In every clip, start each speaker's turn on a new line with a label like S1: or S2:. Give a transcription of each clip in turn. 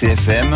S1: CFM,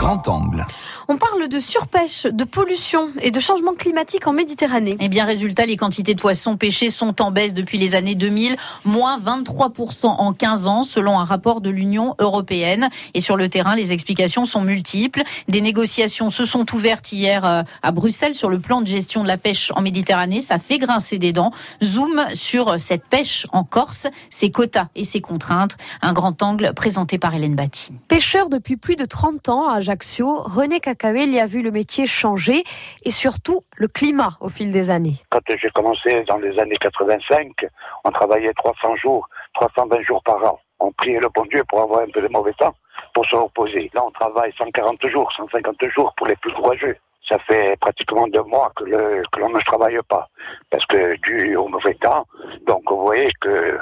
S1: grand angle.
S2: On parle de surpêche, de pollution et de changement climatique en Méditerranée.
S3: Eh bien, résultat, les quantités de poissons pêchés sont en baisse depuis les années 2000, moins 23% en 15 ans, selon un rapport de l'Union européenne. Et sur le terrain, les explications sont multiples. Des négociations se sont ouvertes hier euh, à Bruxelles sur le plan de gestion de la pêche en Méditerranée. Ça fait grincer des dents. Zoom sur cette pêche en Corse, ses quotas et ses contraintes. Un grand angle présenté par Hélène Batty.
S2: Pêcheur depuis plus de 30 ans à Ajaccio, René y a vu le métier changer et surtout le climat au fil des années.
S4: Quand j'ai commencé dans les années 85, on travaillait 300 jours, 320 jours par an. On priait le bon Dieu pour avoir un peu de mauvais temps pour se reposer. Là, on travaille 140 jours, 150 jours pour les plus courageux. Ça fait pratiquement deux mois que, l'on ne travaille pas parce que dû au mauvais temps. Donc, vous voyez que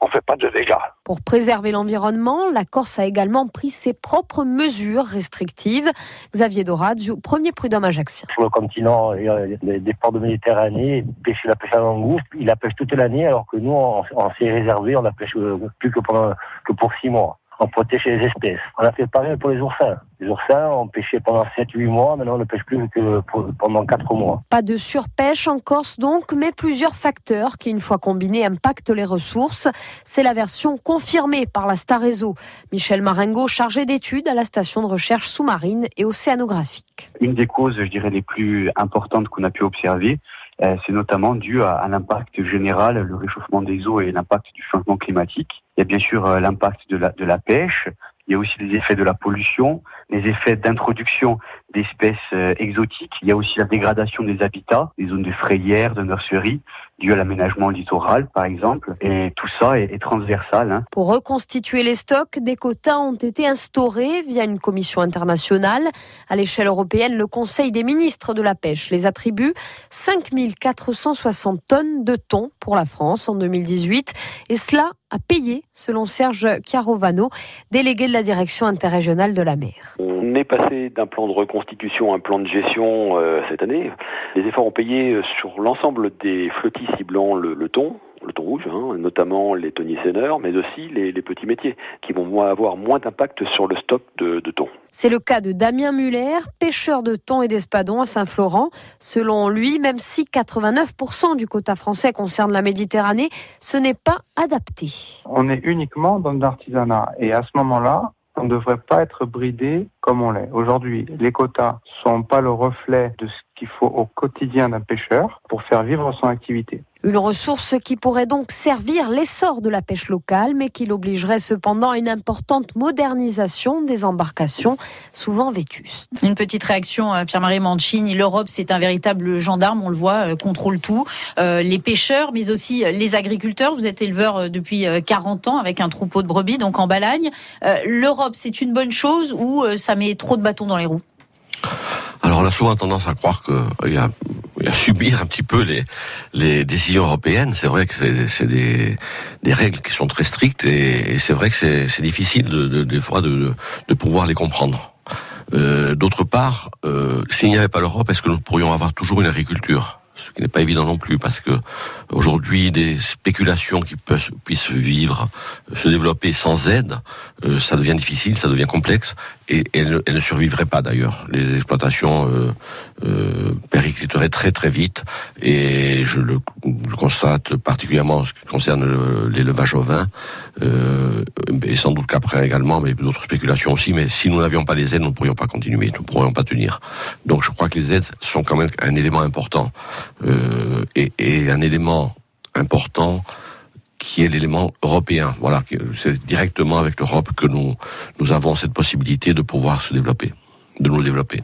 S4: on fait pas de dégâts.
S2: Pour préserver l'environnement, la Corse a également pris ses propres mesures restrictives. Xavier Dorade, premier prud'homme ajaxien.
S5: Sur le continent, il y a des, ports de Méditerranée, pêcher la pêche à langouste, il la pêche toute l'année, alors que nous, on, on s'est réservé, on la pêche plus que, pendant, que pour six mois on protège les espèces. On a fait pareil pour les oursins. Les oursins, on pêchait pendant 7-8 mois, maintenant on ne pêche plus que pendant 4 mois.
S2: Pas de surpêche en Corse donc, mais plusieurs facteurs qui, une fois combinés, impactent les ressources. C'est la version confirmée par la Star Réseau. Michel Marengo, chargé d'études à la station de recherche sous-marine et océanographique.
S6: Une des causes, je dirais, les plus importantes qu'on a pu observer, c'est notamment dû à, à l'impact général, le réchauffement des eaux et l'impact du changement climatique. Il y a bien sûr euh, l'impact de la, de la pêche, il y a aussi les effets de la pollution, les effets d'introduction d'espèces euh, exotiques. Il y a aussi la dégradation des habitats, des zones de frayères, de nurseries, dû à l'aménagement littoral, par exemple. Et tout ça est, est transversal. Hein.
S2: Pour reconstituer les stocks, des quotas ont été instaurés via une commission internationale. À l'échelle européenne, le Conseil des ministres de la pêche les attribue 5460 tonnes de thon pour la France en 2018. Et cela a payé, selon Serge Chiarovano, délégué de la direction interrégionale de la mer.
S7: On est passé d'un plan de reconstitution à un plan de gestion euh, cette année. Les efforts ont payé sur l'ensemble des flottilles ciblant le, le thon, le thon rouge, hein, notamment les thoniers seineurs, mais aussi les, les, petits métiers, qui vont avoir moins d'impact sur le stock de, de thon.
S2: C'est le cas de Damien Muller, pêcheur de thon et d'espadon à Saint-Florent. Selon lui, même si 89% du quota français concerne la Méditerranée, ce n'est pas adapté.
S8: On est uniquement dans l'artisanat et à ce moment-là, on ne devrait pas être bridé comme on l'est. Aujourd'hui, les quotas sont pas le reflet de ce qu'il faut au quotidien d'un pêcheur pour faire vivre son activité.
S2: Une ressource qui pourrait donc servir l'essor de la pêche locale, mais qui l'obligerait cependant à une importante modernisation des embarcations, souvent vétustes.
S3: Une petite réaction, euh, Pierre-Marie Mancini. L'Europe, c'est un véritable gendarme, on le voit, euh, contrôle tout. Euh, les pêcheurs, mais aussi les agriculteurs. Vous êtes éleveur depuis 40 ans avec un troupeau de brebis, donc en Balagne. L'Europe, c'est une bonne chose ou ça met trop de bâtons dans les roues?
S9: Alors on a souvent tendance à croire qu'il y a, a subir un petit peu les, les décisions européennes. C'est vrai que c'est des, des règles qui sont très strictes et, et c'est vrai que c'est difficile de, de, des fois de, de pouvoir les comprendre. Euh, D'autre part, euh, s'il n'y avait pas l'Europe, est-ce que nous pourrions avoir toujours une agriculture? Ce qui n'est pas évident non plus parce que aujourd'hui des spéculations qui puissent vivre, se développer sans aide, euh, ça devient difficile, ça devient complexe et elles, ne survivraient pas d'ailleurs. Les exploitations euh, euh, péricliteraient très très vite et je le constate particulièrement en ce qui concerne l'élevage au vin euh, et sans doute qu'après également, mais d'autres spéculations aussi. Mais si nous n'avions pas les aides, nous ne pourrions pas continuer, nous ne pourrions pas tenir. Donc je crois que les aides sont quand même un élément important euh, et, un élément important qui est l'élément européen. C'est directement avec l'Europe que nous, nous avons cette possibilité de pouvoir se développer, de nous développer.